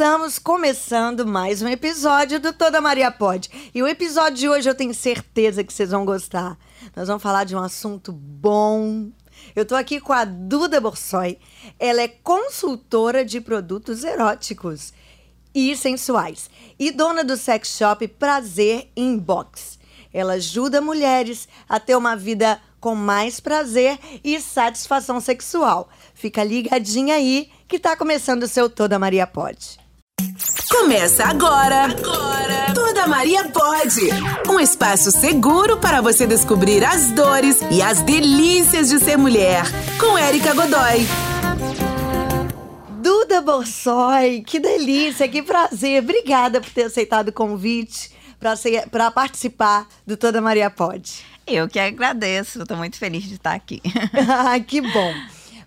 Estamos começando mais um episódio do Toda Maria Pode. E o episódio de hoje eu tenho certeza que vocês vão gostar. Nós vamos falar de um assunto bom. Eu tô aqui com a Duda Borsoi. Ela é consultora de produtos eróticos e sensuais e dona do sex shop Prazer Inbox. Ela ajuda mulheres a ter uma vida com mais prazer e satisfação sexual. Fica ligadinha aí que tá começando o seu Toda Maria Pode. Começa agora. Agora. Toda Maria pode. Um espaço seguro para você descobrir as dores e as delícias de ser mulher. Com Érica Godoy. Duda Borsoi, que delícia, que prazer. Obrigada por ter aceitado o convite para participar do Toda Maria Pode. Eu que agradeço, estou muito feliz de estar aqui. ah, que bom.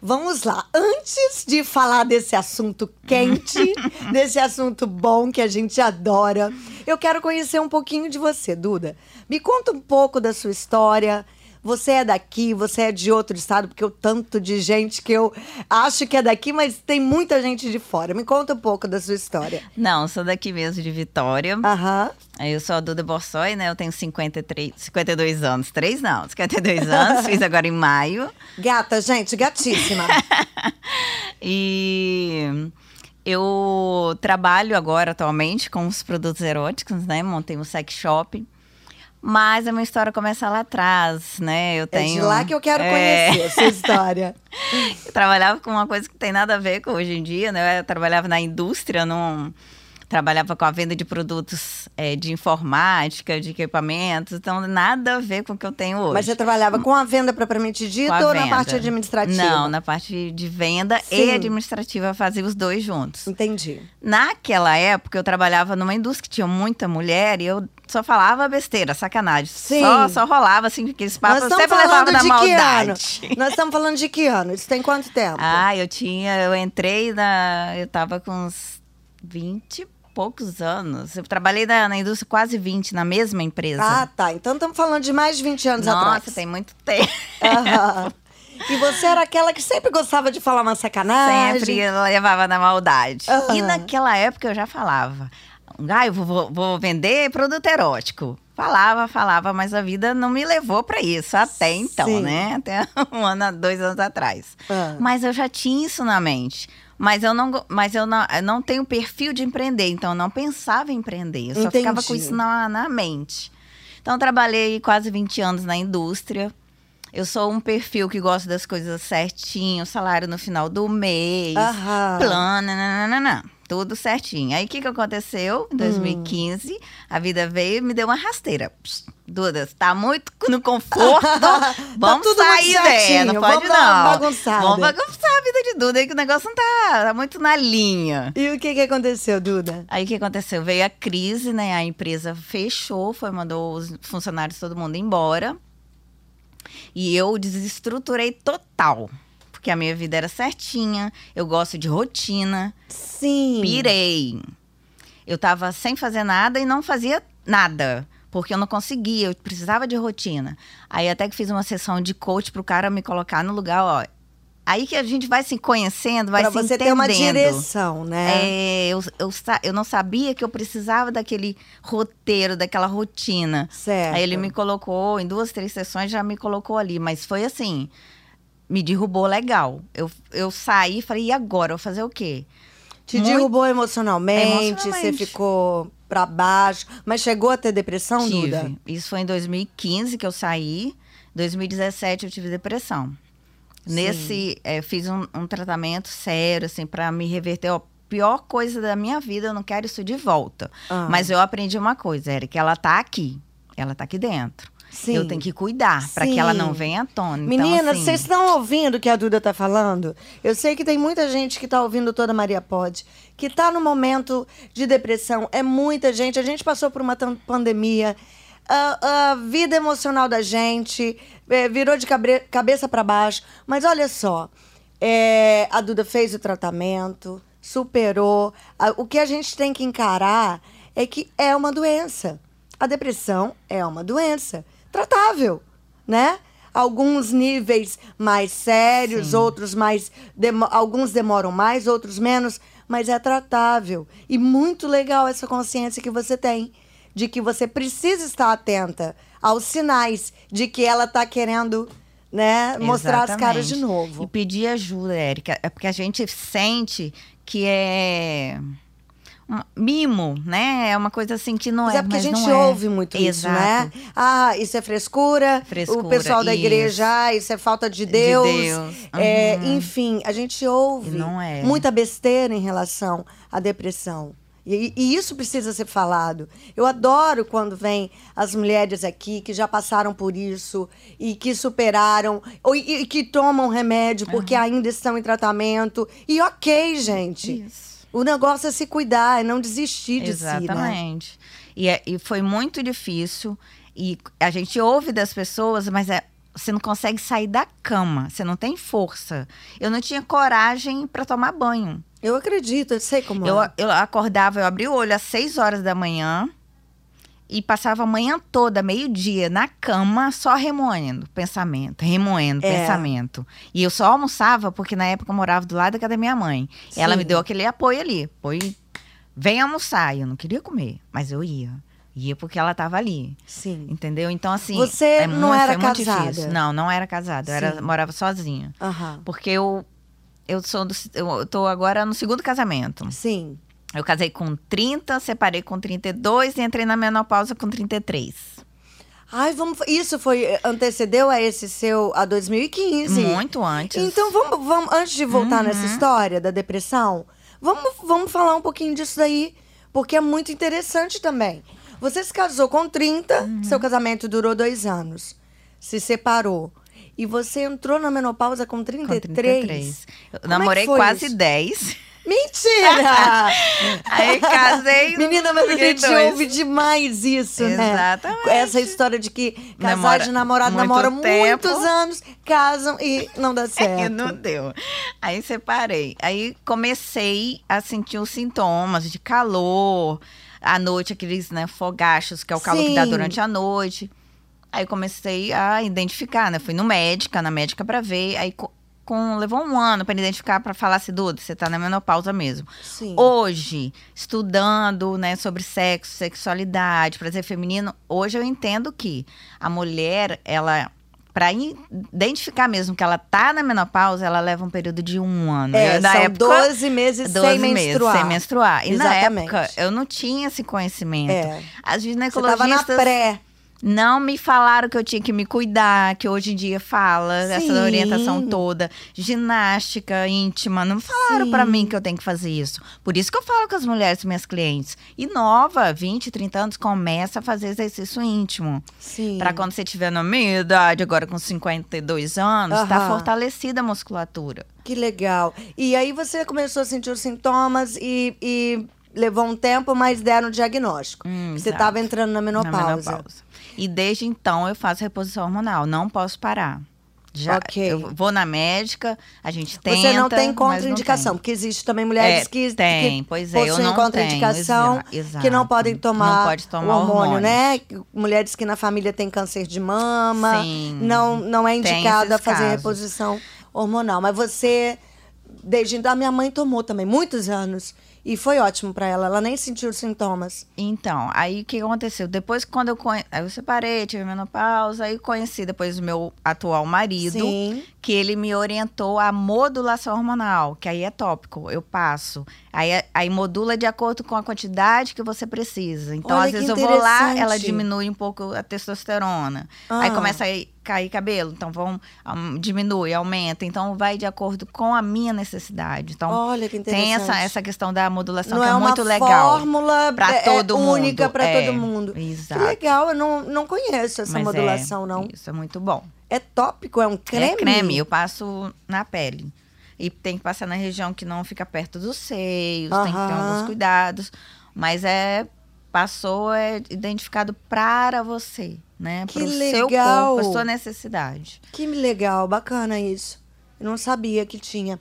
Vamos lá. Antes de falar desse assunto quente, desse assunto bom que a gente adora, eu quero conhecer um pouquinho de você, Duda. Me conta um pouco da sua história. Você é daqui, você é de outro estado, porque o tanto de gente que eu acho que é daqui, mas tem muita gente de fora. Me conta um pouco da sua história. Não, sou daqui mesmo, de Vitória. Aham. Eu sou a Duda Borsoi, né? Eu tenho 53, 52 anos. Três não, 52 anos. fiz agora em maio. Gata, gente, gatíssima. e eu trabalho agora atualmente com os produtos eróticos, né? Montei um sex shop. Mas a minha história começa lá atrás, né? Eu tenho. É de lá que eu quero é... conhecer a sua história. eu trabalhava com uma coisa que tem nada a ver com hoje em dia, né? Eu trabalhava na indústria, num trabalhava com a venda de produtos é, de informática, de equipamentos, então nada a ver com o que eu tenho hoje. Mas você trabalhava com a venda propriamente dita ou venda. na parte administrativa? Não, na parte de venda Sim. e administrativa, fazia os dois juntos. Entendi. Naquela época, eu trabalhava numa indústria que tinha muita mulher e eu só falava besteira, sacanagem. Sim. Só, só rolava assim, aqueles papos, eu sempre levava na maldade. Nós estamos falando de que ano? Isso tem quanto tempo? Ah, eu tinha, eu entrei na, eu tava com uns 20 poucos anos. Eu trabalhei na, na, indústria quase 20, na mesma empresa. Ah, tá. Então estamos falando de mais de 20 anos Nossa, atrás. Nossa, tem muito tempo. E você era aquela que sempre gostava de falar uma sacanagem. Sempre levava na maldade. Uhum. E naquela época eu já falava. Ah, eu vou, vou vender produto erótico. Falava, falava, mas a vida não me levou para isso até então, Sim. né? Até um ano, dois anos atrás. Uhum. Mas eu já tinha isso na mente. Mas eu não, mas eu não, eu não tenho perfil de empreender, então eu não pensava em empreender. Eu só Entendi. ficava com isso na, na mente. Então, trabalhei quase 20 anos na indústria. Eu sou um perfil que gosta das coisas certinho, salário no final do mês, Aham. plano, nananana, tudo certinho. Aí o que, que aconteceu? Em 2015, hum. a vida veio e me deu uma rasteira. Psst, Duda, tá muito no conforto. Vamos tá sair, né? Não pode Vamos não. Bagunçada. Vamos bagunçar a vida de Duda aí que o negócio não tá, tá muito na linha. E o que, que aconteceu, Duda? Aí o que aconteceu? Veio a crise, né? A empresa fechou, foi, mandou os funcionários todo mundo embora. E eu desestruturei total. Porque a minha vida era certinha, eu gosto de rotina. Sim. Pirei. Eu tava sem fazer nada e não fazia nada. Porque eu não conseguia, eu precisava de rotina. Aí até que fiz uma sessão de coach pro cara me colocar no lugar, ó. Aí que a gente vai se conhecendo, vai pra se você entendendo. ter uma direção, né? É, eu, eu, eu não sabia que eu precisava daquele roteiro, daquela rotina. Certo. Aí ele me colocou, em duas, três sessões, já me colocou ali. Mas foi assim, me derrubou legal. Eu, eu saí e falei, e agora? Eu vou fazer o quê? Te Muito... derrubou emocionalmente, emocionalmente, você ficou para baixo. Mas chegou a ter depressão, tive. Duda? Isso foi em 2015 que eu saí. 2017 eu tive depressão. Sim. Nesse, é, fiz um, um, tratamento sério, assim, para me reverter. Ó, pior coisa da minha vida, eu não quero isso de volta. Ah. Mas eu aprendi uma coisa, Eric, ela tá aqui. Ela tá aqui dentro. Sim. Eu tenho que cuidar para que ela não venha à tona. Meninas, então, assim... vocês estão ouvindo o que a Duda tá falando? Eu sei que tem muita gente que tá ouvindo toda Maria Pode, que tá no momento de depressão. É muita gente. A gente passou por uma pandemia. A, a vida emocional da gente é, virou de cabe cabeça para baixo. Mas olha só, é, a Duda fez o tratamento, superou. o que a gente tem que encarar é que é uma doença. A depressão é uma doença tratável, né? Alguns níveis mais sérios, Sim. outros mais. Demo, alguns demoram mais, outros menos. mas é tratável. E muito legal essa consciência que você tem de que você precisa estar atenta aos sinais de que ela está querendo né, mostrar as caras de Exatamente. novo. E pedir ajuda, Érica. É porque a gente sente que é mimo, né? É uma coisa assim que não Mas é. é porque a mas gente não é. ouve muito isso, né? Ah, isso é frescura. Frescura, o pessoal da isso. igreja, ah, isso é falta de Deus. Deus, É, uhum. enfim, a gente ouve é. muita besteira em relação à depressão. E, e isso precisa ser falado. Eu adoro quando vem as mulheres aqui que já passaram por isso e que superaram, ou, e, e que tomam remédio porque ainda estão em tratamento. E ok, gente. Isso. O negócio é se cuidar, é não desistir de si, né? Exatamente. E, é- e foi muito difícil. E a gente ouve das pessoas, mas é, você não consegue sair da cama. Você não tem força. Eu não tinha coragem para tomar banho. Eu acredito, eu sei como Eu, é. eu acordava, eu abria o olho às 6 horas da manhã e passava a manhã toda, meio-dia, na cama, só remoendo pensamento, remoendo É. pensamento. E eu só almoçava porque na época eu morava do lado da casa da minha mãe. Ela Sim. me deu aquele apoio ali. Apoio, vem almoçar. E eu não queria comer, mas eu ia. Ia porque ela estava ali. Sim. Entendeu? Então, assim. Você é não muito- era foi muito casada? difícil. Não, não era casada. Eu era, morava sozinha. Aham. Porque eu. Eu sou do, eu tô agora no segundo casamento. Sim. Eu casei com 30, separei com 32 e entrei na menopausa com 33. Ai, vamos. Isso foi. Antecedeu a esse seu. a 2015. Muito antes. Então vamos, vamos. Antes de voltar Uhum. nessa história da depressão, vamos, vamos falar um pouquinho disso daí. Porque é muito interessante também. Você se casou com 30, Uhum. seu casamento durou dois anos. Se separou. E você entrou na menopausa com 33. com 33. Eu Como é namorei foi quase isso? 10. Mentira! Aí casei. Menina, mas a gente dois. ouve demais isso, né? Exatamente. Essa história de que casais Namora de namorado namoram muitos anos, casam e não dá certo. não deu. Aí separei. Aí comecei a sentir os sintomas de calor. À noite, aqueles né, fogachos, que é o calor que dá Sim. durante a noite. Aí comecei a identificar, né? Fui no médica, na médica pra ver. Aí com, levou um ano pra identificar, pra falar se Duda, você tá na menopausa mesmo. Sim. Hoje, estudando, né, sobre sexo, sexualidade, prazer feminino, hoje eu entendo que a mulher, ela para identificar mesmo que ela tá na menopausa, ela leva um período de um ano. É, Eu, na são época, 12 meses 12 sem menstruar. sem menstruar. E Exatamente. na época eu não tinha esse conhecimento. É. As Você tava na ginecologistas pré. Não me falaram que eu tinha que me cuidar, que hoje em dia fala Sim. essa orientação toda, ginástica íntima, não falaram pra mim que eu tenho que fazer isso. Por isso que eu falo com as mulheres, minhas clientes. E nova, 20, 30 anos, começa a fazer exercício íntimo. Sim. Pra quando você tiver na minha idade, agora com 52 anos, tá Aham. fortalecida a musculatura. Que legal. E aí você começou a sentir os sintomas e, e levou um tempo, mas deram o diagnóstico. Hum, você estava entrando na menopausa. Na menopausa. E desde então eu faço reposição hormonal, não posso parar. Já. Eu vou na médica, a gente tenta. Você não tem contraindicação, não porque existe também mulheres É, que, tem, que pois é, eu possuem não contraindicação, tenho, que não podem tomar, Não pode tomar o hormônio, hormônios. né? Mulheres que na família têm câncer de mama, Sim, não, não é tem indicada fazer casos. reposição hormonal. Mas você, desde então, a minha mãe tomou também, muitos anos. E foi ótimo pra ela, ela nem sentiu os sintomas. Então, aí o que aconteceu? Depois, quando eu, conhe... aí eu separei, tive menopausa, aí conheci depois o meu atual marido, Sim. que ele me orientou a modulação hormonal, que aí é tópico, eu passo. Aí, aí modula de acordo com a quantidade que você precisa. Então, Olha às vezes eu vou lá, ela diminui um pouco a testosterona. Aí Ah. começa a cair cabelo, então vão, um, diminui, aumenta. Então, vai de acordo com a minha necessidade. Então, Olha que interessante. tem essa, essa questão da modulação não que é, é, uma muito legal. fórmula pra é, todo mundo. única para É, todo mundo. exato. Que legal, eu não, não conheço essa Mas modulação, é, não. Isso é muito bom. É tópico, é um creme? É creme, eu passo na pele. E tem que passar na região que não fica perto dos seios, tem que ter alguns cuidados. Mas é. Passou, é identificado para você, né? Que o seu legal. corpo, a sua necessidade. Que legal, bacana isso. Eu não sabia que tinha.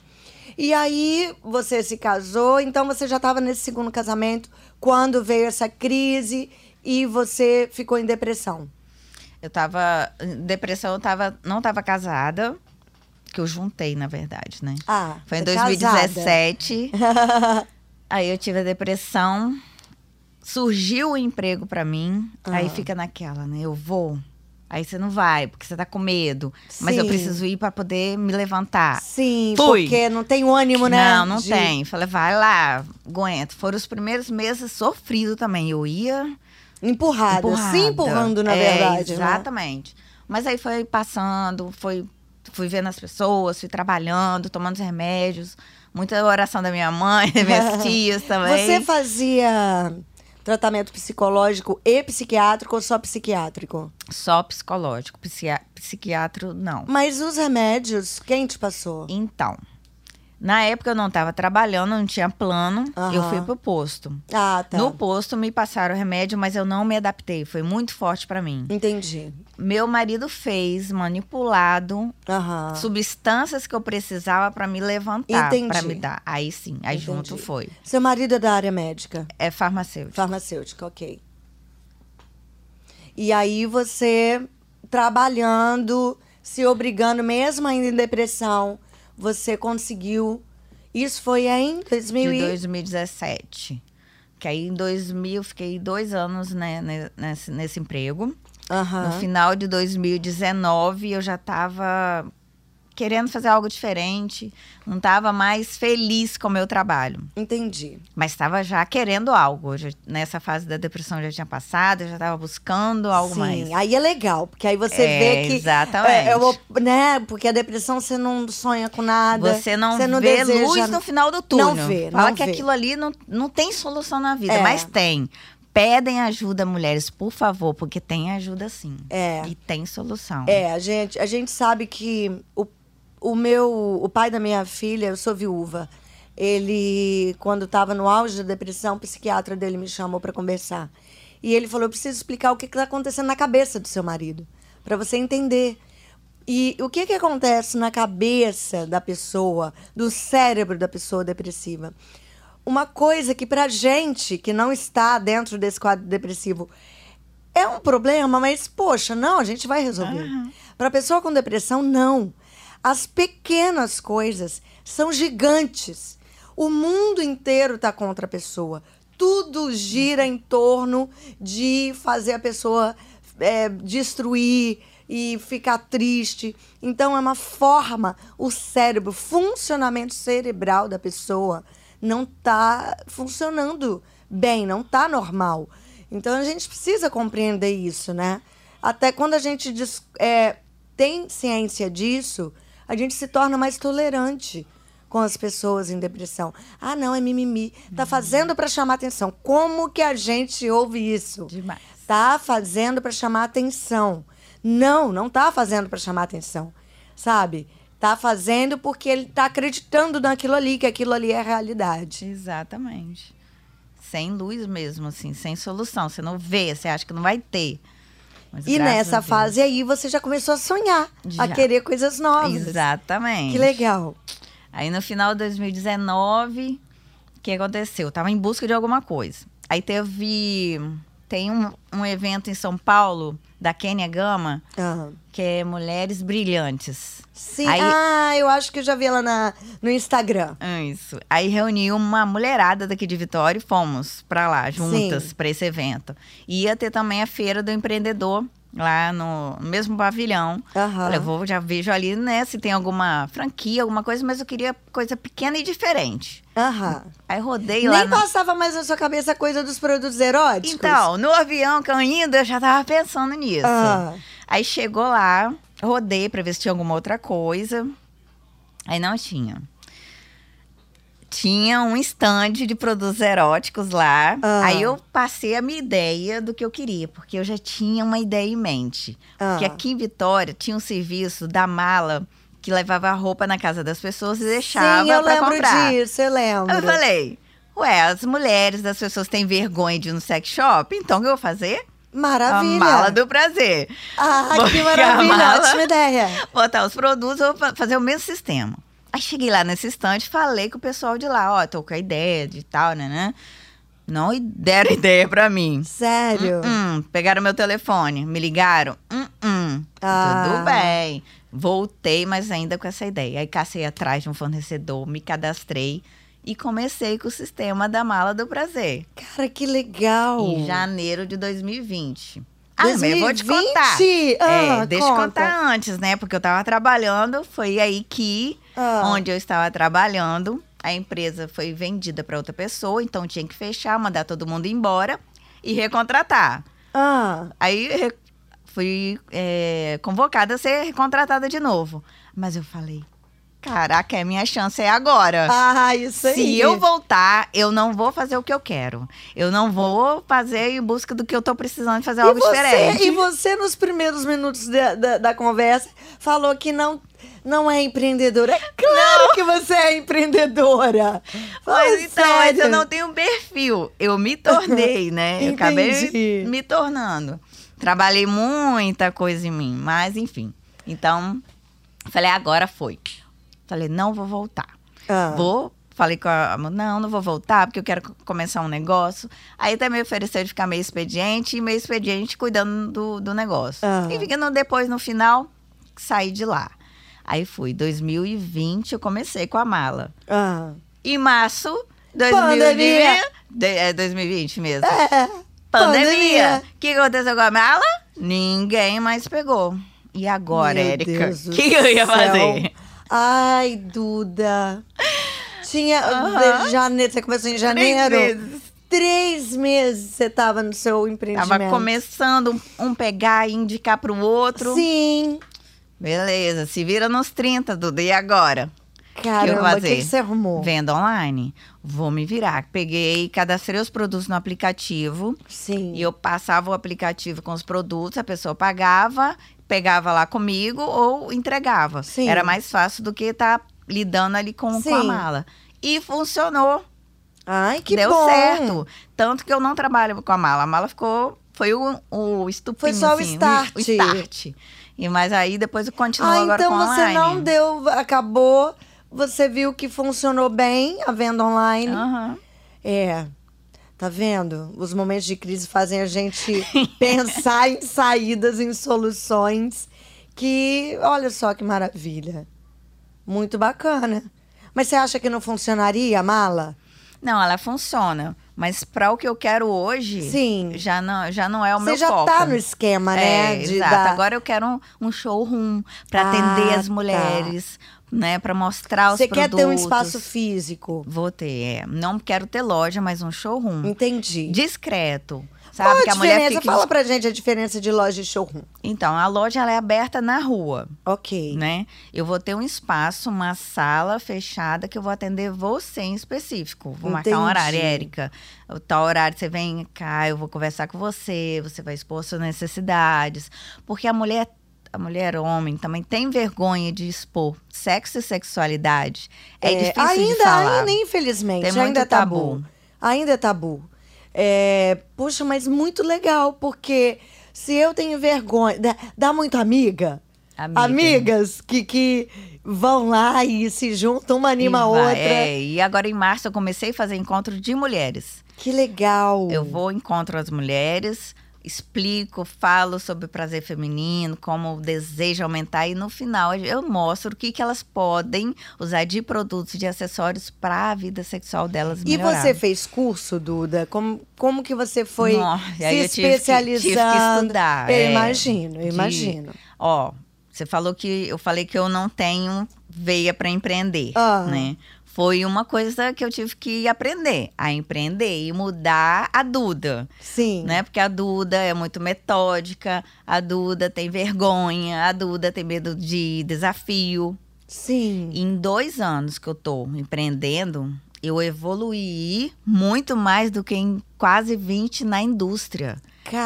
E aí, você se casou, então você já estava nesse segundo casamento quando veio essa crise e você ficou em depressão. Eu tava. em Depressão, eu tava, não tava casada. que eu juntei, na verdade, né? Ah, Foi em é casada. 2017. aí eu tive a depressão. Surgiu o emprego pra mim. Aí Ah. fica naquela, né? Eu vou. Aí você não vai, porque você tá com medo. Mas eu Sim. preciso ir pra poder me levantar. Sim, Fui. porque não tem ânimo, né? Não, não de- tem. Falei, vai lá, aguenta. Foram os primeiros meses sofridos também. Eu ia Empurrada, empurrada. se empurrando, na É, verdade. né? Exatamente. Mas aí foi passando, foi, fui vendo as pessoas, fui trabalhando, tomando os remédios. Muita oração da minha mãe, das minhas tias também. Você fazia tratamento psicológico e psiquiátrico ou só psiquiátrico? Só psicológico, psiqui- psiquiatra não. Mas os remédios, quem te passou? Então, na época eu não estava trabalhando, não tinha plano, eu Aham. fui pro posto. Ah, tá. No posto me passaram o remédio, mas eu não me adaptei, foi muito forte para mim. Entendi. Meu marido fez manipulado Aham. substâncias que eu precisava para me levantar, para me dar. Aí sim, aí Entendi. junto foi. Seu marido é da área médica? É farmacêutico. Farmacêutica, ok. E aí você trabalhando, se obrigando, mesmo ainda em depressão, você conseguiu. Isso foi em 2000 de e... 2017. Que aí em 2000 eu fiquei dois anos né, ne- nesse, nesse emprego. Aham. No final de 2019 eu já estava querendo fazer algo diferente, não estava mais feliz com o meu trabalho, Entendi. mas estava já querendo algo. Já- nessa fase da depressão já tinha passado, eu já estava buscando algo Sim, mais. aí é legal, porque aí você É, vê que. exatamente. É, é né? Porque a depressão você não sonha com nada. Você não, você não vê deseja- luz no final do túnel. Não vê, Fala não que vê. aquilo ali não, não tem solução na vida, É. mas tem. Pedem ajuda, mulheres, por favor, porque tem ajuda sim. É. E tem solução. É, a gente, a gente sabe que o, o meu, o pai da minha filha, eu sou viúva. Ele, quando estava no auge da depressão, o psiquiatra dele me chamou para conversar. E ele falou: eu preciso explicar o que está acontecendo na cabeça do seu marido, para você entender. E o que, que acontece na cabeça da pessoa, do cérebro da pessoa depressiva? Uma coisa que pra gente que não está dentro desse quadro depressivo é um problema, mas poxa, não, a gente vai resolver. Para pessoa com depressão, não. As pequenas coisas são gigantes. O mundo inteiro está contra a pessoa. Tudo gira em torno de fazer a pessoa é, destruir e ficar triste. Então é uma forma, o cérebro, o funcionamento cerebral da pessoa não está funcionando bem, não está normal. Então a gente precisa compreender isso, né? Até quando a gente dis- é, tem ciência disso, a gente se torna mais tolerante com as pessoas em depressão. Ah, não, é mimimi. Tá fazendo para chamar atenção. Como que a gente ouve isso? Demais. Tá fazendo para chamar atenção. Não, não tá fazendo para chamar atenção. Sabe? Tá fazendo porque ele tá acreditando naquilo ali, que aquilo ali é a realidade. Exatamente. Sem luz mesmo, assim, sem solução. Você não vê, você acha que não vai ter. Mas E a nessa fase aí você já começou a sonhar, a Já. querer coisas novas. Exatamente. Que legal. Aí no final de 2019, o que aconteceu? Eu tava em busca de alguma coisa. Aí teve. Tem um, um evento em São Paulo, da Kênia Gama, Ah. que é Mulheres Brilhantes. Sim. Aí- Ah, eu acho que eu já vi ela na, no Instagram. Isso. Aí reuniu uma mulherada daqui de Vitória e fomos pra lá, juntas, pra esse evento. Ia ter também a feira do empreendedor lá no, mesmo pavilhão. Aham. Falei, vou, já vejo ali, né, se tem alguma franquia, alguma coisa, mas eu queria coisa pequena e diferente. Aham. Aí rodei lá. Nem no- passava mais na sua cabeça a coisa dos produtos eróticos? Então, no avião que eu eu já tava pensando nisso. Ah. Aí chegou lá, rodei pra ver se tinha alguma outra coisa. Aí não tinha. Tinha um stand de produtos eróticos lá. Ah. Aí eu passei a minha ideia do que eu queria, porque eu já tinha uma ideia em mente. Ah. Porque aqui em Vitória tinha um serviço da mala que levava a roupa na casa das pessoas e deixava Sim, eu pra lembro comprar. disso, eu lembro. Aí eu falei, ué, as mulheres das pessoas têm vergonha de ir no sex shop, então o que eu vou fazer? Maravilha. A mala do prazer. Ah, que maravilha, mala. ótima ideia. Botar os produtos, vou fa- fazer o mesmo sistema. Aí cheguei lá nesse estande, falei com o pessoal de lá, ó, tô com a ideia de tal, né, né? Não deram ideia pra mim. Sério. Hum, pegaram meu telefone, me ligaram. Hum, Ah. tudo bem. Voltei, mas ainda com essa ideia. Aí cacei atrás de um fornecedor, me cadastrei e comecei com o sistema da mala do prazer. Cara, que legal. Em janeiro de 2020. Ah, mas eu vou te 2020? contar. Ah, é, deixa eu conta. contar antes, né? Porque eu tava trabalhando, foi aí que, Ah. onde eu estava trabalhando, a empresa foi vendida para outra pessoa, então tinha que fechar, mandar todo mundo embora e recontratar. Ah, Aí fui é, convocada a ser contratada de novo. Mas eu falei, caraca, é minha chance é agora. ah, isso aí. Se eu voltar, eu não vou fazer o que eu quero. Eu não vou fazer em busca do que eu tô precisando de fazer e algo você, diferente. E você, nos primeiros minutos da, da, da conversa, falou que não, não é empreendedora. É claro que você é empreendedora. Mas então, mas eu não tenho perfil. Eu me tornei, né? Eu acabei Entendi. me tornando. Trabalhei muita coisa em mim, mas enfim. Então, falei, agora foi. Falei, não vou voltar. Ah. Vou. Falei com a não, não vou voltar porque eu quero co- começar um negócio. Aí me ofereceu de ficar meio expediente e meio expediente cuidando do, do negócio. Ah. E ficando depois, no final, saí de lá. Aí fui. 2020 eu comecei com a mala. Ah. Em março de Pandemia. 2020. De, é 2020 mesmo. É. Pandemia. O que aconteceu com a mala? Ninguém mais pegou. E agora, Meu Érica? O que eu ia céu. fazer? Ai, Duda. Tinha. De janeiro, você começou em janeiro? Três meses. Três meses você tava no seu empreendimento. Tava começando um, pegar e indicar pro outro. Sim. Beleza, se vira nos 30, Duda. E agora? Caramba, o que, que você arrumou? Venda online. Vou me virar. Peguei, cadastrei os produtos no aplicativo. Sim. E eu passava o aplicativo com os produtos, a pessoa pagava, pegava lá comigo ou entregava. Sim. Era mais fácil do que estar lidando ali com, com a mala. E funcionou. Ai, que deu bom. certo. Tanto que eu não trabalho com a mala. A mala ficou. Foi o, o estupim, Foi só o assim, start. O, start. E, mas aí depois eu continuo Ah, agora então com você online. não deu, acabou, você viu que funcionou bem a venda online. Aham. É. Tá vendo? Os momentos de crise fazem a gente pensar em saídas, em soluções. Que, olha só que maravilha. Muito bacana. Mas você acha que não funcionaria a mala? Não, ela funciona. Mas para o que eu quero hoje, Sim. já não, já não é o Você meu já foco. tá no esquema, né? É, de exato. dar- Agora eu quero um, um showroom para Ah, atender as tá. Né? Para mostrar os Você produtos. quer ter um espaço físico. Vou ter, é. Não quero ter loja, mas um showroom. Entendi. Discreto. Qual Sabe a que a mulher diferença? fica... Fala pra gente a diferença de loja e showroom. Então, a loja ela é aberta na rua, Ok. né? Eu vou ter um espaço, uma sala fechada que eu vou atender você em específico. Vou marcar um Entendi. horário, Érica. O tal horário você vem cá, eu vou conversar com você, você vai expor suas necessidades. Porque a mulher, a mulher homem também tem vergonha de expor sexo e sexualidade. É, difícil ainda, de falar. ainda, infelizmente, Tem ainda é tabu. tabu. Ainda é tabu. É, puxa, mas muito legal, porque se eu tenho vergonha. Dá, dá muito amiga? Amiga. Amigas que, que vão lá e se juntam, uma anima a outra. é. e agora em março eu comecei a fazer encontro de mulheres. Que legal. Eu vou encontro as mulheres, explico, falo sobre o prazer feminino, como o desejo aumentar e no final eu mostro o que, que elas podem usar de produtos, de acessórios para a vida sexual delas E melhorar. você fez curso, Duda? Como, como que você foi Nossa, se eu tive que- especializando? tive que estudar, Eu é, imagino, eu de- imagino. Ó, você falou que eu falei que eu não tenho veia para empreender, Ah. né? Foi uma coisa que eu tive que aprender a empreender e mudar a Duda. Sim. né? Porque a Duda é muito metódica, a Duda tem vergonha, a Duda tem medo de desafio. Sim. E em dois anos que eu tô empreendendo, eu evoluí muito mais do que em quase 20 na indústria.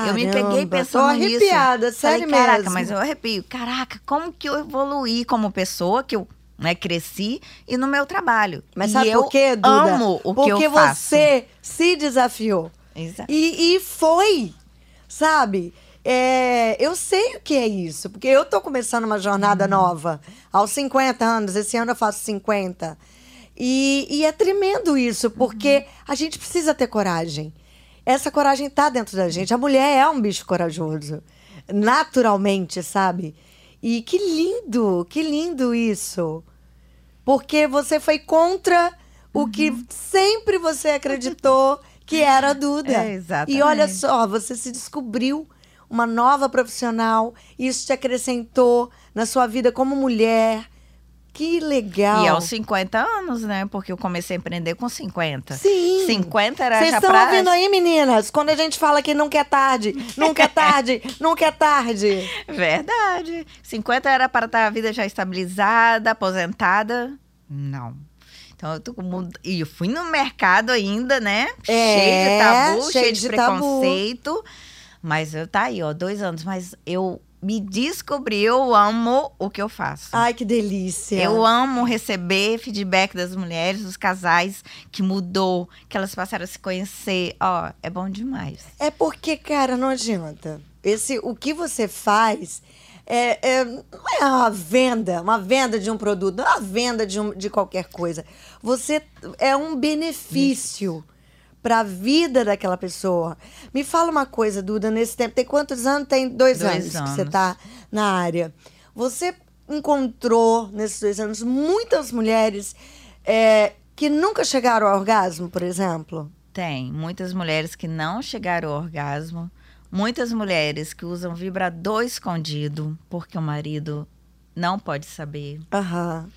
eu me peguei Caramba, pensando tô nisso. arrepiada, sério Falei, caraca, mesmo. mas eu arrepio. Caraca, como que eu evoluí como pessoa, que eu né, cresci, e no meu trabalho. Mas E sabe por quê, Duda? amo o Porque que eu faço. você se desafiou. Exato. E, e foi, sabe? É, eu sei o que é isso, porque eu tô começando uma jornada Uhum. nova aos 50 anos. Esse ano eu faço 50. E, e é tremendo isso, porque Uhum. a gente precisa ter coragem. Essa coragem tá dentro da gente. A mulher é um bicho corajoso. naturalmente, sabe? E que lindo, que lindo isso. Porque você foi contra o que Uhum. sempre você acreditou que era a Duda. É, exatamente. E olha só, você se descobriu uma nova profissional, isso te acrescentou na sua vida como mulher. Que legal. E aos 50 anos, né? Porque eu comecei a empreender com 50. Sim. 50 era Vocês já estão pra... ouvindo aí, meninas? Quando a gente fala que nunca é tarde, nunca é tarde, nunca é tarde. Verdade. 50 era para estar a vida já estabilizada, aposentada. Não. Então eu tô com. E eu fui no mercado ainda, né? É, cheio de tabu, cheio cheio, de de, tabu. preconceito. Mas eu tá aí, ó, dois anos. Mas eu me descobri, eu amo o que eu faço. Ai, que delícia. Eu amo receber feedback das mulheres, dos casais que mudou, que elas passaram a se conhecer. Ó, é bom demais. É porque, cara, não adianta. Esse, o que você faz é, é- não é uma venda, uma venda de um produto, não é uma venda de, um- de qualquer coisa. Você é um benefício para a vida daquela pessoa. Me fala uma coisa, Duda, nesse tempo, tem quantos anos? Tem dois, Dois anos, que você anos. está na área. Você encontrou nesses dois anos muitas mulheres é, que nunca chegaram ao orgasmo, por exemplo? Tem muitas mulheres que não chegaram ao orgasmo, muitas mulheres que usam vibrador escondido porque o marido não pode saber. Aham.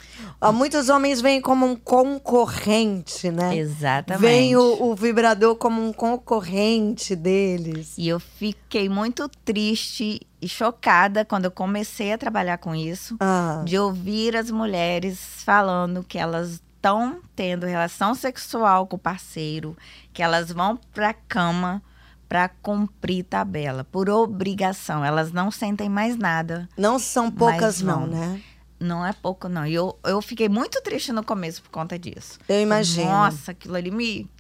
Ó, muitos homens veem como um concorrente, né? Exatamente. Vem o, o vibrador como um concorrente deles. E eu fiquei muito triste e chocada quando eu comecei a trabalhar com isso, Ah, de ouvir as mulheres falando que elas estão tendo relação sexual com o parceiro, que elas vão pra cama para cumprir tabela, por obrigação. Elas não sentem mais nada. não são poucas, não, não. né? Não é pouco, não. E eu, eu fiquei muito triste no começo por conta disso. Eu imagino. Nossa, aquilo ali me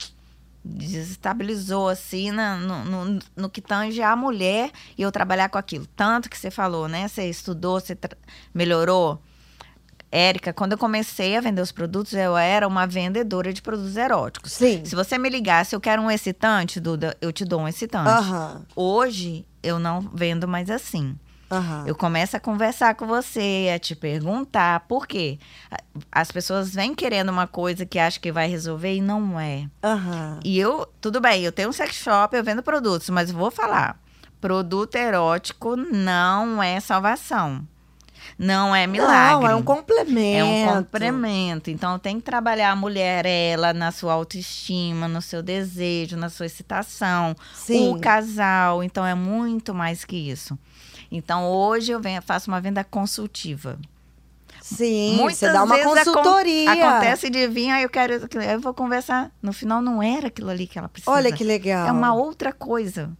desestabilizou, assim, na- no, no, no que tange a mulher e eu trabalhar com aquilo. Tanto que você falou, né? Você estudou, você melhorou. Érica, quando eu comecei a vender os produtos, eu era uma vendedora de produtos eróticos. Sim. Se você me ligasse, eu quero um excitante, Duda, eu te dou um excitante. Aham, Hoje, eu não vendo mais assim. aham. Eu começo a conversar com você, a te perguntar por quê. As pessoas vêm querendo uma coisa que acham que vai resolver e não é. Aham. E eu, tudo bem, eu tenho um sex shop, eu vendo produtos, mas vou falar. Produto erótico não é salvação. Não é milagre. Não, é um complemento. É um complemento. Então, tem que trabalhar a mulher, ela, na sua autoestima, no seu desejo, na sua excitação. Sim. O casal. Então, é muito mais que isso. Então, hoje eu venho, faço uma venda consultiva. Sim, Muitas você dá uma acon- consultoria. acontece de vir, aí eu quero. Eu vou conversar. No final, não era aquilo ali que ela precisa. Olha que legal. É uma outra coisa.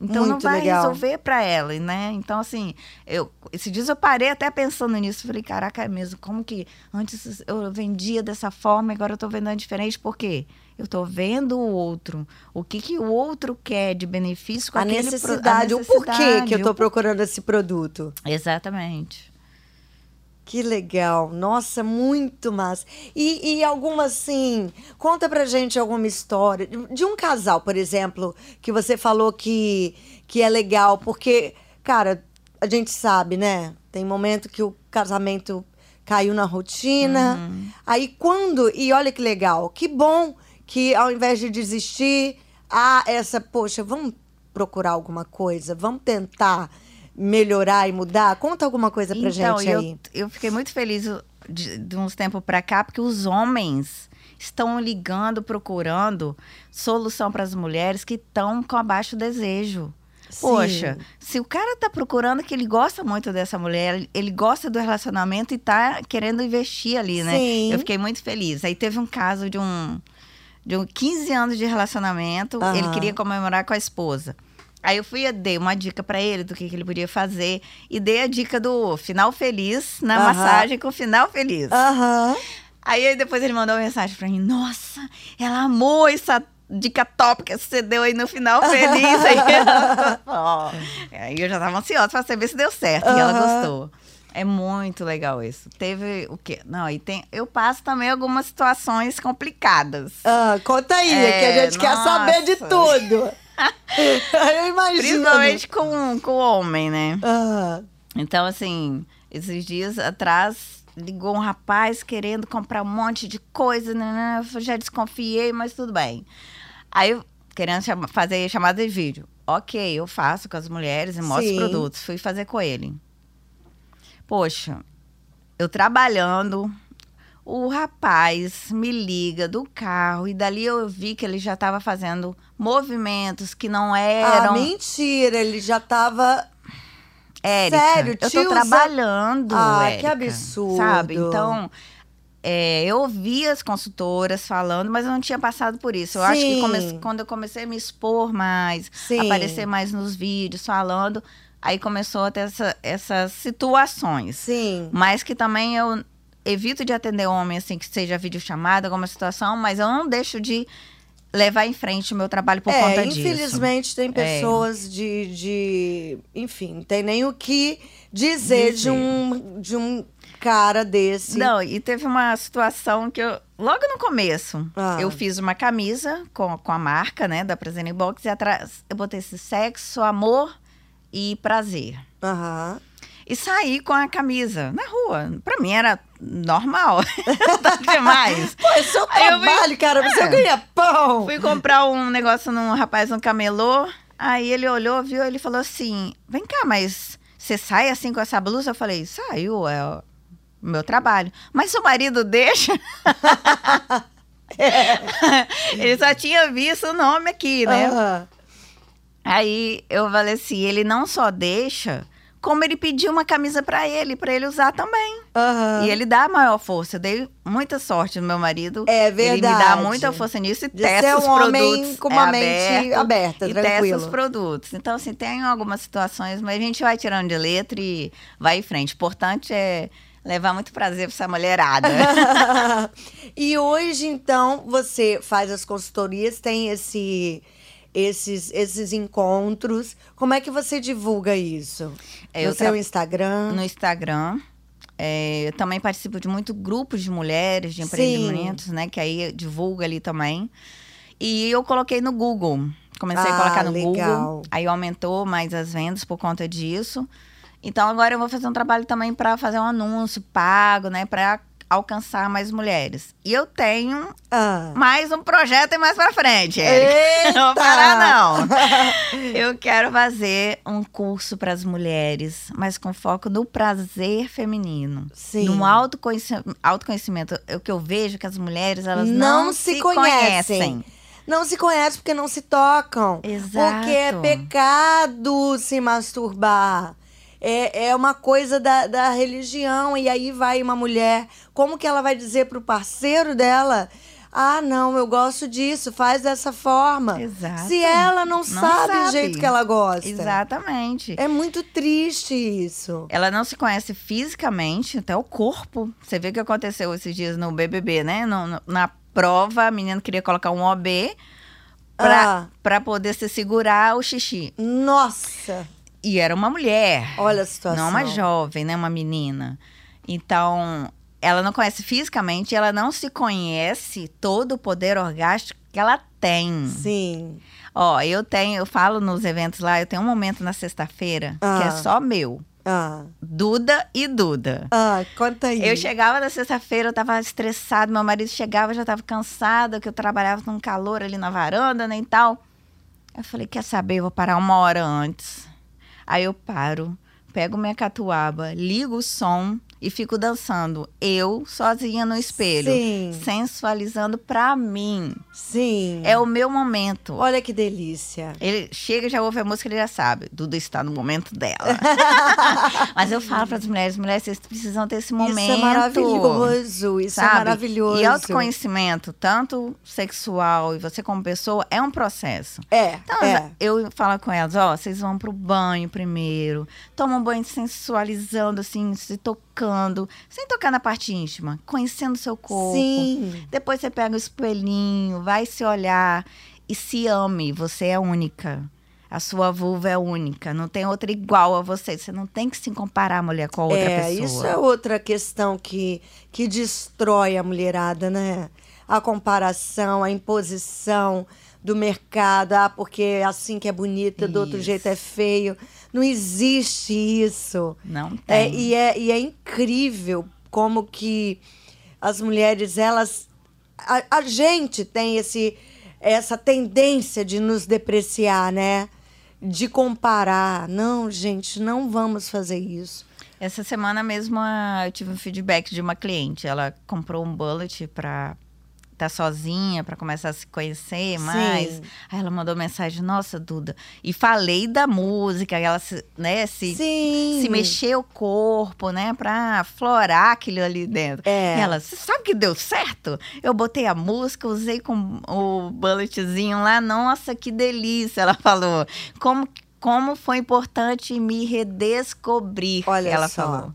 Então não Muito vai legal. resolver para ela, né? Então, assim, eu, esses dias eu parei até pensando nisso. Falei, caraca, é mesmo, como que antes eu vendia dessa forma, agora eu tô vendendo diferente, por quê? Eu tô vendo o outro. O que, que o outro quer de benefício com A aquele pro- a necessidade, o porquê que eu necessidade, tô o- procurando esse produto. Exatamente. Que legal. Nossa, muito massa. E, e alguma assim, conta pra gente alguma história de, um casal, por exemplo, que você falou que, que é legal, porque, cara, a gente sabe, né? Tem momento que o casamento caiu na rotina. Aí quando, e olha que legal, que bom que ao invés de desistir, há essa, poxa, vamos procurar alguma coisa, vamos tentar melhorar e mudar. Conta alguma coisa pra então, gente eu, aí. eu fiquei muito feliz de, de uns tempos para cá, porque os homens estão ligando, procurando solução para as mulheres que estão com abaixo desejo. Poxa, Sim. se o cara tá procurando que ele gosta muito dessa mulher, ele gosta do relacionamento e tá querendo investir ali, né? Sim. Eu fiquei muito feliz. Aí teve um caso de um de um 15 anos de relacionamento, Aham. ele queria comemorar com a esposa. Aí eu fui e dei uma dica pra ele do que, que ele podia fazer e dei a dica do final feliz na massagem com final feliz. Aham. Aí depois ele mandou uma mensagem pra mim: Nossa, ela amou essa dica top que você deu aí no final feliz. aí, Ó, aí eu já tava ansiosa pra saber se deu certo. E ela gostou. É muito legal isso. Teve o quê? Não, e tem. Eu passo também algumas situações complicadas. Ah, conta aí, É, que a gente quer saber de nossa. tudo. Eu imagino. Principalmente com, com o homem, né? Ah, Então, assim, esses dias atrás ligou um rapaz querendo comprar um monte de coisa, né? Eu já desconfiei, mas tudo bem. Aí, querendo chama- fazer chamada de vídeo. Ok, eu faço com as mulheres e mostro os Sim. produtos. Fui fazer com ele. Poxa, eu trabalhando, o rapaz me liga do carro e dali eu vi que ele já estava fazendo movimentos que não ah, eram. mentira, ele já tava. Érica, Sério, eu tô trabalhando. Ah, que Érica, absurdo. Sabe? Então, é, eu ouvi as consultoras falando, mas eu não tinha passado por isso. Eu acho que Sim. come- quando eu comecei a me expor mais, Sim. aparecer mais nos vídeos falando, aí começou a ter essa- essas situações. Sim. Mas que também eu evito de atender homem, assim, que seja videochamada, alguma situação, mas eu não deixo de levar em frente o meu trabalho por é, conta disso. infelizmente tem pessoas de, de. Enfim, não tem nem o que dizer, de Dizer. um, de um cara desse. Não, e teve uma situação que eu. Logo no começo, Ah. eu fiz uma camisa com, com a marca, né, da Present Box, e atrás eu botei esse sexo, amor e prazer. Aham. E saí com a camisa na rua. Pra mim era normal. Tá demais. Pô, é seu trabalho, cara. Você É. ganha pão. Fui comprar um negócio num rapaz no camelô. Aí ele olhou, viu, ele falou assim: Vem cá, mas você sai assim com essa blusa? Eu falei: Saiu, é o meu trabalho. Mas seu marido deixa? ele só tinha visto o nome aqui, né? Aham. Aí eu falei assim: ele não só deixa, como ele pediu uma camisa pra ele, pra ele usar também. Aham. E ele dá a maior força. Eu dei muita sorte no meu marido. É Ele me verdade. dá muita força nisso e De testa ser os um homem produtos. com uma é, mente aberto, aberta, e testa tranquilo. os produtos. Então, assim, tem algumas situações, mas a gente vai tirando de letra e vai em frente. O importante é levar muito prazer pra essa mulherada. e hoje, então, você faz as consultorias, tem esse, esses, esses encontros. Como é que você divulga isso? É, no eu seu Instagram? no Instagram. É, eu também participo de muito grupos de mulheres, de Sim. empreendimentos, né? Que aí divulga ali também. E eu coloquei no Google. Comecei Ah, a colocar no legal. Google. Aí aumentou mais as vendas por conta disso. Então agora eu vou fazer um trabalho também para fazer um anúncio pago, né? Para alcançar mais mulheres. E eu tenho Ah. mais um projeto e mais para frente. Eita! Não parar, não. Eu quero fazer um curso para as mulheres, mas com foco no prazer feminino. Sim. No autoconheci- autoconhecimento. O que eu vejo é que as mulheres, elas Não não, se se, conhecem. conhecem. Não se conhece porque não se tocam. Exato. Porque é pecado se masturbar. É, é uma coisa da, da religião. E aí vai uma mulher. Como que ela vai dizer pro parceiro dela? Ah, não, eu gosto disso, faz dessa forma. Exato. Se ela não, Não sabe, o sabe. jeito que ela gosta. Exatamente. É muito triste isso. Ela não se conhece fisicamente, até o corpo. Você vê o que aconteceu esses dias no BBB, né? No- no- na prova, a menina queria colocar um OB pra, Ah. pra poder se segurar o xixi. Nossa, E era uma mulher. olha a situação. Não uma jovem, né? Uma menina. Então, ela não conhece fisicamente, ela não se conhece todo o poder orgástico que ela tem. Sim. Ó, eu tenho, eu falo nos eventos lá, eu tenho um momento na sexta-feira que Ah. é só meu. Ah, Duda e Duda. ah conta aí. Eu chegava na sexta-feira, eu tava estressada, meu marido chegava, eu já tava cansada, que eu trabalhava num calor ali na varanda, né, e tal. Eu falei, quer saber, eu vou parar uma hora antes. Aí eu paro, pego minha catuaba, ligo o som e fico dançando. Eu, sozinha no espelho, Sim. sensualizando pra mim. Sim. É o meu momento. Olha que delícia. Ele chega, já ouve a música, ele já sabe. Duda está no momento dela. Mas eu falo para as mulheres, mulheres, vocês precisam ter esse momento. Isso é maravilhoso. Isso é sabe? maravilhoso. E autoconhecimento, tanto sexual e você como pessoa, é um processo. É, Então, é. eu falo com elas, ó, vocês vão pro banho primeiro, tomam um banho sensualizando, assim, se tocando, sem tocar na parte íntima, conhecendo o seu corpo. Sim. Depois você pega o espelhinho, vai se olhar e se ame. Você é única. A sua vulva é única. Não tem outra igual a você. Você não tem que se comparar, mulher, com a outra é, pessoa. isso é outra questão que, que destrói a mulherada, né? A comparação, a imposição do mercado, ah, porque é assim que é bonita, do outro jeito é feio. Não existe isso. Não É, tem. e, é, e é incrível como que as mulheres, elas. A, a gente tem esse, essa tendência de nos depreciar, né? De comparar. Não, gente, não vamos fazer isso. Essa semana mesmo ah, eu tive um feedback de uma cliente. Ela comprou um bullet pra estar sozinha, pra começar a se conhecer mais. Sim. Aí ela mandou mensagem: Nossa, Duda. E falei da música, ela se, né, se, Sim. se mexer o corpo, né, pra florar aquilo ali dentro. É. E ela, você sabe que deu certo? Eu botei a música, usei com o bulletzinho lá, nossa, que delícia. Ela falou, como, como foi importante me redescobrir, Olha ela só. falou.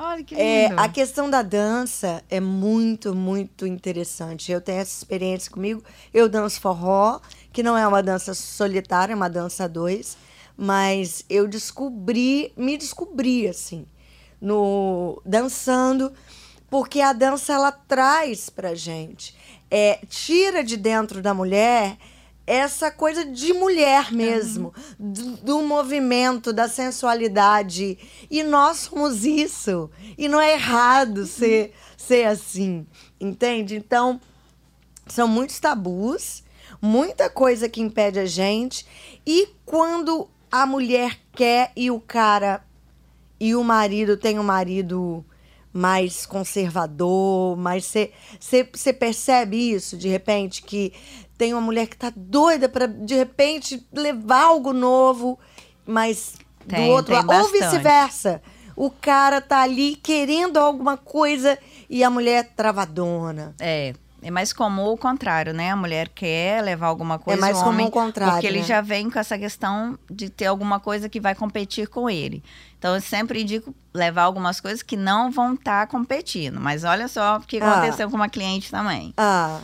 Olha que lindo. É, a questão da dança é muito, muito interessante. Eu tenho essa experiência comigo. Eu danço forró, que não é uma dança solitária, é uma dança a dois. Mas eu descobri, me descobri assim, no dançando, porque a dança ela traz pra gente, é, tira de dentro da mulher essa coisa de mulher mesmo, do, do movimento, da sensualidade. E nós somos isso. E não é errado ser, ser assim, entende? Então, são muitos tabus, muita coisa que impede a gente. E quando a mulher quer e o cara e o marido tem um marido mais conservador, mais você percebe isso de repente que tem uma mulher que tá doida para de repente levar algo novo, mas Tem, do outro lado ou vice-versa. O cara tá ali querendo alguma coisa e a mulher travadona. É. É mais comum o contrário, né? A mulher quer levar alguma coisa, É mais o comum o contrário, Porque ele né? já vem com essa questão de ter alguma coisa que vai competir com ele. Então, eu sempre indico levar algumas coisas que não vão estar competindo. Mas olha só o que Ah. aconteceu com uma cliente também. Ah,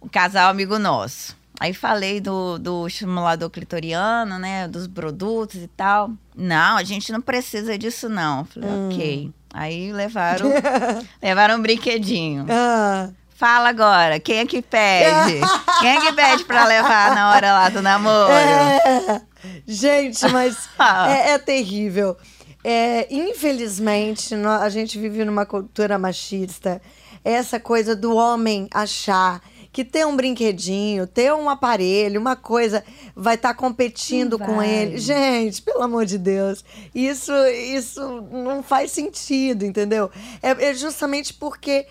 um casal amigo nosso. Aí falei do, do estimulador clitoriano, né? Dos produtos e tal. Não, a gente não precisa disso, não. Falei, Hum. ok. Aí levaram, levaram um brinquedinho. ah. Fala agora, quem é que pede? Quem é que pede pra levar na hora lá do namoro? É, gente, mas Ah. é, é terrível. É, infelizmente, a gente vive numa cultura machista. Essa coisa do homem achar que ter um brinquedinho, ter um aparelho, uma coisa, vai estar competindo Não com vai. ele. Gente, pelo amor de Deus, isso, isso não faz sentido, entendeu? É, é justamente porque,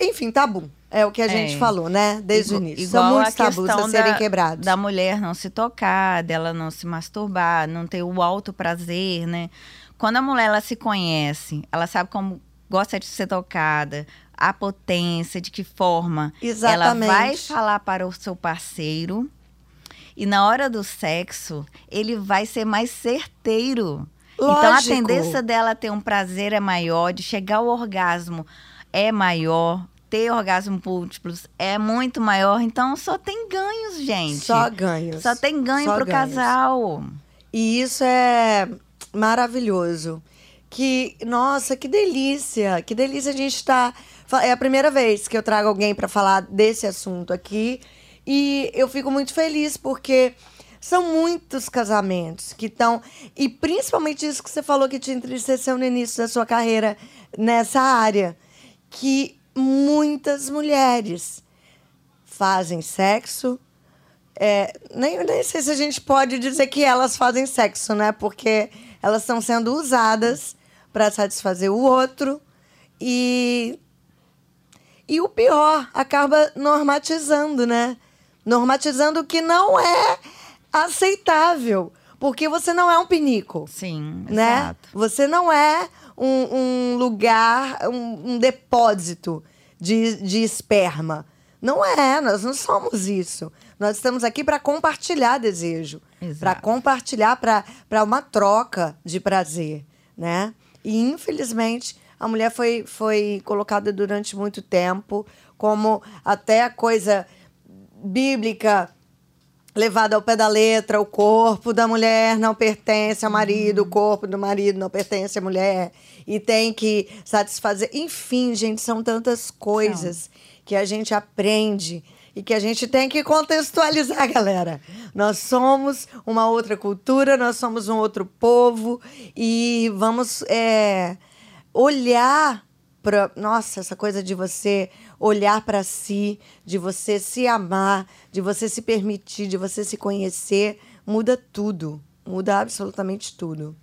enfim, tabu. É o que a gente É. falou, né? Desde Igu- o início. São muitos tabus a serem da- quebrados. Da mulher não se tocar, dela não se masturbar, não ter o alto prazer, né? Quando a mulher ela se conhece, ela sabe como gosta de ser tocada, a potência, de que forma Exatamente. ela vai falar para o seu parceiro e na hora do sexo ele vai ser mais certeiro. Então a Lógico. tendência dela ter um prazer é maior, de chegar ao orgasmo é maior, ter orgasmo múltiplos é muito maior. Então só tem ganhos, gente. Só ganhos. Só tem ganho Só pro ganhos. casal. E isso é maravilhoso. Que, nossa, que delícia! Que delícia a gente estar. É a primeira vez que eu trago alguém para falar desse assunto aqui. E eu fico muito feliz porque são muitos casamentos que estão. E principalmente isso que você falou que te entristeceu no início da sua carreira nessa área. Que muitas mulheres fazem sexo. É, nem, nem sei se a gente pode dizer que elas fazem sexo, né? Porque elas estão sendo usadas para satisfazer o outro e e o pior acaba normatizando, né? Normatizando o que não é aceitável, porque você não é um pinico Sim, né? exato. Você não é um, um lugar, um, um depósito de, de esperma. Não é, nós não somos isso. Nós estamos aqui para compartilhar desejo, para compartilhar, para uma troca de prazer, né? E infelizmente a mulher foi, foi colocada durante muito tempo como até a coisa bíblica levada ao pé da letra, o corpo da mulher não pertence ao marido, o corpo do marido não pertence à mulher e tem que satisfazer. Enfim, gente, são tantas coisas que a gente aprende e que a gente tem que contextualizar, galera. Nós somos uma outra cultura, nós somos um outro povo e vamos é, olhar para. Nossa, essa coisa de você olhar para si, de você se amar, de você se permitir, de você se conhecer, muda tudo. Muda absolutamente tudo.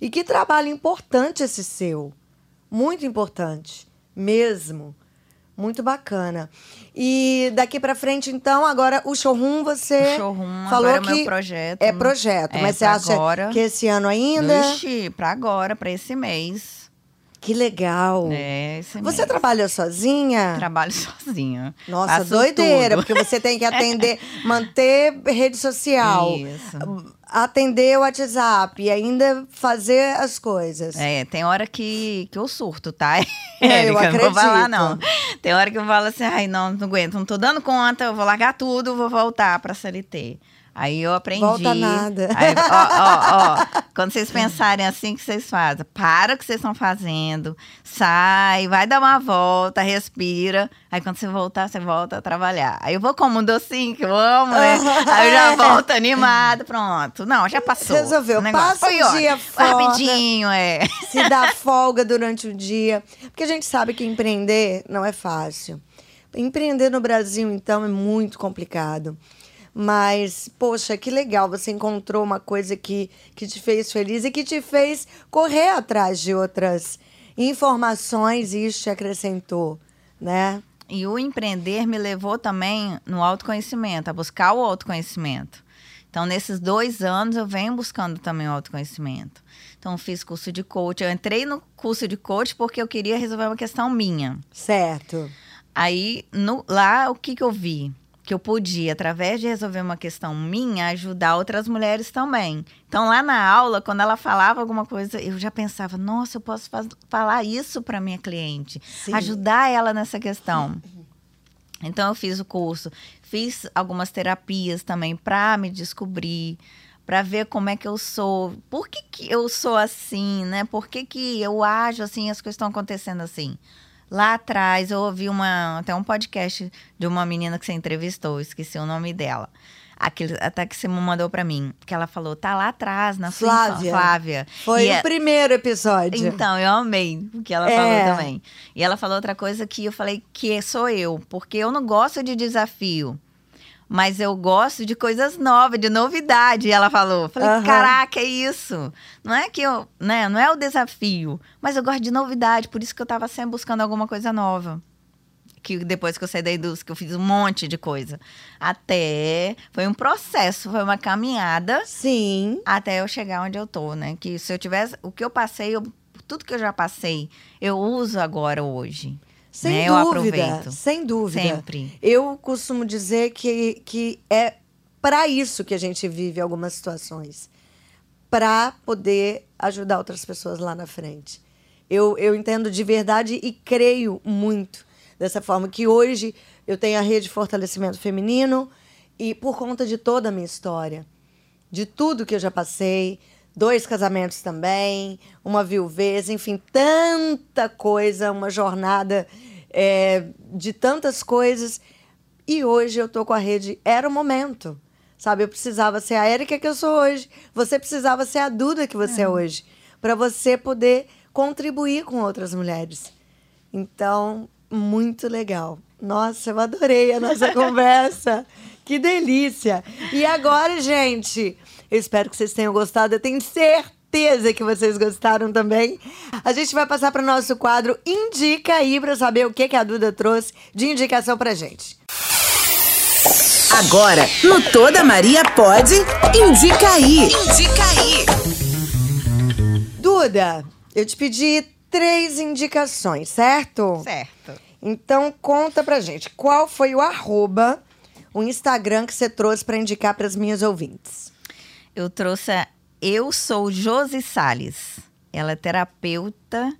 E que trabalho importante esse seu. Muito importante, mesmo. Muito bacana. E daqui para frente, então, agora o showroom você O showroom falou é que meu projeto. é projeto, É, mas você acha agora. que esse ano ainda? Ixi, pra agora, pra esse mês. Que legal. É, esse Você mês. trabalha sozinha? Trabalho sozinha. Nossa, Faço doideira, tudo. porque você tem que atender, manter rede social, Isso. atender o WhatsApp e ainda fazer as coisas. É, tem hora que, que eu surto, tá? É, eu Érica, Não vou falar, acredito. não. Tem hora que eu falo assim, ai, não, não aguento, não tô dando conta, eu vou largar tudo, vou voltar pra CLT. Aí eu aprendi. Volta nada. Aí, ó, ó, ó, quando vocês pensarem assim, o que vocês fazem? Para o que vocês estão fazendo, sai, vai dar uma volta, respira. Aí quando você voltar, você volta a trabalhar. Aí eu vou como um docinho, que eu amo, né? Aí eu já volto animada, pronto. Não, já passou. Resolveu. O negócio Passa foi um dia fora. Rapidinho, é. se dar folga durante o dia. Porque a gente sabe que empreender não é fácil. Empreender no Brasil, então, é muito complicado. Mas, poxa, que legal, você encontrou uma coisa que, que te fez feliz e que te fez correr atrás de outras informações e isso te acrescentou, né? E o empreender me levou também no autoconhecimento, a buscar o autoconhecimento. Então, nesses dois anos, eu venho buscando também o autoconhecimento. Então, fiz curso de coach. Eu entrei no curso de coach porque eu queria resolver uma questão minha. Certo. Aí, no- lá, o que, que eu vi? Que eu podia, através de resolver uma questão minha, ajudar outras mulheres também. Então, lá na aula, quando ela falava alguma coisa, eu já pensava, nossa, eu posso falar isso para minha cliente, Sim. ajudar ela nessa questão. Então, eu fiz o curso, fiz algumas terapias também para me descobrir, para ver como é que eu sou, por que, que eu sou assim, né? Por que, que eu ajo assim, as coisas estão acontecendo assim. Lá atrás, eu ouvi uma, até um podcast de uma menina que você entrevistou, esqueci o nome dela. Aquele, até que você me mandou para mim, que ela falou, tá lá atrás, na. Flávia. Flávia. Foi E o é- primeiro episódio. então, eu amei o que ela É. falou também. E ela falou outra coisa que eu falei que sou eu, porque eu não gosto de desafio. Mas eu gosto de coisas novas, de novidade. E ela falou. Falei, Aham. caraca, é isso. Não é que eu, né, não é o desafio, mas eu gosto de novidade, por isso que eu tava sempre buscando alguma coisa nova. Que depois que eu saí da indústria, que eu fiz um monte de coisa. Até foi um processo, foi uma caminhada Sim. até eu chegar onde eu tô, né? Que se eu tivesse. O que eu passei, eu- tudo que eu já passei, eu uso agora hoje. Sem né? Eu dúvida. aproveito. Sem dúvida. Sempre. Eu costumo dizer que, que é para isso que a gente vive algumas situações para poder ajudar outras pessoas lá na frente. Eu, eu entendo de verdade e creio muito dessa forma que hoje eu tenho a rede de fortalecimento feminino e por conta de toda a minha história, de tudo que eu já passei, dois casamentos também, uma viuvez, enfim, tanta coisa, uma jornada é, de tantas coisas. E hoje eu tô com a rede Era o Momento. Sabe, eu precisava ser a Érica que eu sou hoje. Você precisava ser a Duda que você é, hoje. Para você poder contribuir com outras mulheres. Então, muito legal. Nossa, eu adorei a nossa conversa. Que delícia! E agora, gente, eu espero que vocês tenham gostado. Eu tenho certeza que vocês gostaram também. A gente vai passar para o nosso quadro Indica aí para saber o que, que a Duda trouxe de indicação pra gente. Agora, no Toda Maria Pode, indica aí. Indica aí. Duda, eu te pedi três indicações, certo? Certo. Então conta pra gente, qual foi o arroba, o Instagram que você trouxe pra indicar pras minhas ouvintes? Eu trouxe a Eu Sou Josi Salles. Ela é terapeuta,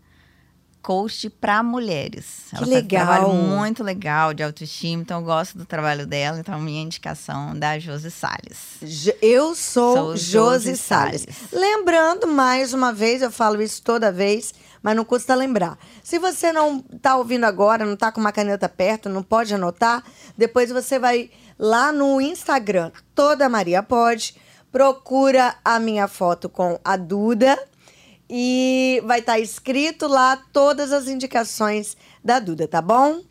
coach para mulheres. Que Ela faz um legal. trabalho muito legal de autoestima, então eu gosto do trabalho dela. Então, minha indicação da Josi Salles. Eu sou, Sou Josi. Salles. Lembrando, mais uma vez, eu falo isso toda vez, mas não custa lembrar. Se você não está ouvindo agora, não está com uma caneta perto, não pode anotar, depois você vai lá no Instagram, toda Maria pode, procura a minha foto com a Duda e vai estar tá escrito lá todas as indicações da Duda, tá bom?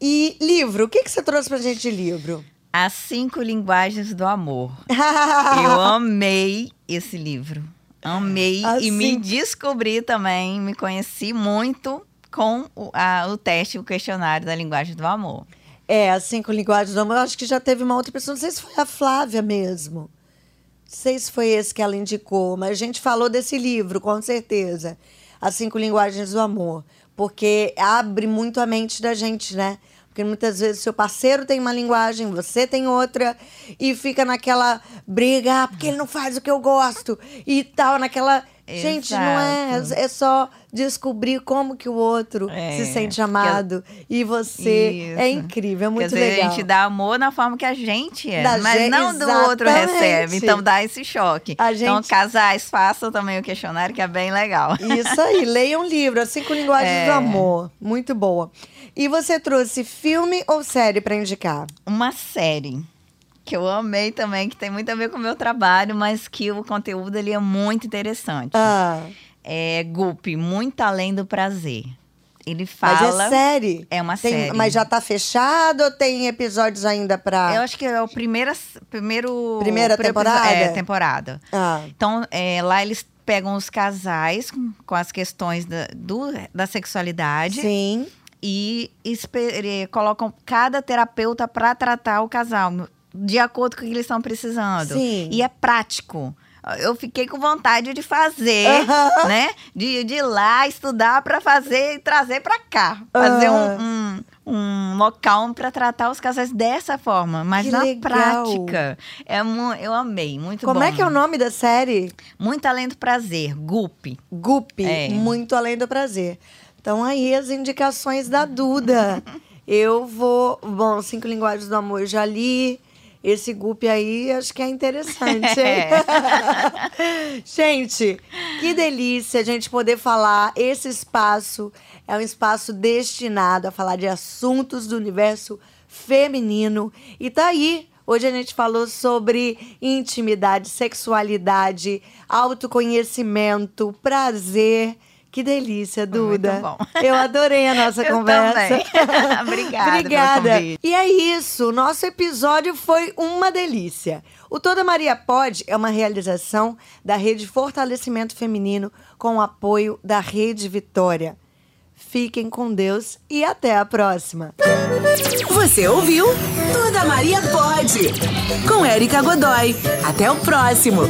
E livro, o que, que você trouxe pra gente de livro? As Cinco Linguagens do Amor. Eu amei esse livro. Amei assim... e me descobri também, me conheci muito com o, a, o teste, o questionário da linguagem do amor. É, as cinco linguagens do amor. Eu acho que já teve uma outra pessoa, não sei se foi a Flávia mesmo. Não sei se foi esse que ela indicou, mas a gente falou desse livro, com certeza. As cinco linguagens do amor. Porque abre muito a mente da gente, né? Porque muitas vezes seu parceiro tem uma linguagem, você tem outra, e fica naquela briga, ah, porque ele não faz o que eu gosto, e tal, naquela. Exato. Gente, não é. É só descobrir como que o outro é, se sente amado. E você. Isso. É incrível, é muito legal. A gente dá amor na forma que a gente é, da mas gente, não do exatamente. outro recebe. Então dá esse choque. Então, gente... Então, casais, façam também o questionário, que é bem legal. Isso aí, leiam um livro, As Cinco Linguagens é. do Amor. Muito boa. E você trouxe filme ou série para indicar? Uma série que eu amei também, que tem muito a ver com o meu trabalho, mas que o conteúdo ali é muito interessante. Ah. É Gup, Muito Além do Prazer. Ele fala. Mas é série? É uma tem, série. Mas já tá fechado ou tem episódios ainda pra. Eu acho que é o primeiro. primeiro Primeira temporada? É, temporada. Ah. Então, é, lá eles pegam os casais com, com as questões da, do, da sexualidade. Sim e colocam cada terapeuta para tratar o casal de acordo com o que eles estão precisando. Sim. E é prático. Eu fiquei com vontade de fazer, uhum. né? De, de ir lá estudar para fazer e trazer para cá. Fazer um, um, um local para tratar os casais dessa forma. Mas que na legal. prática, é eu amei. Muito Como bom. é que é o nome da série? Muito Além do Prazer. Gup. Gup. É. Muito Além do Prazer. Então aí as indicações da Duda. Eu vou. Bom, Cinco Linguagens do Amor já li. Esse Gup aí acho que é interessante. É. gente, que delícia a gente poder falar. Esse espaço é um espaço destinado a falar de assuntos do universo feminino. E tá aí. Hoje a gente falou sobre intimidade, sexualidade, autoconhecimento, prazer. Que delícia, Duda. Muito bom. Eu adorei a nossa Eu conversa. Obrigada. Obrigada. E é isso. Nosso episódio foi uma delícia. O Toda Maria Pode é uma realização da Rede Fortalecimento Feminino com o apoio da Rede Vitória. Fiquem com Deus e até a próxima. Você ouviu? Toda Maria Pode. Com Érica Godoy. Até o próximo.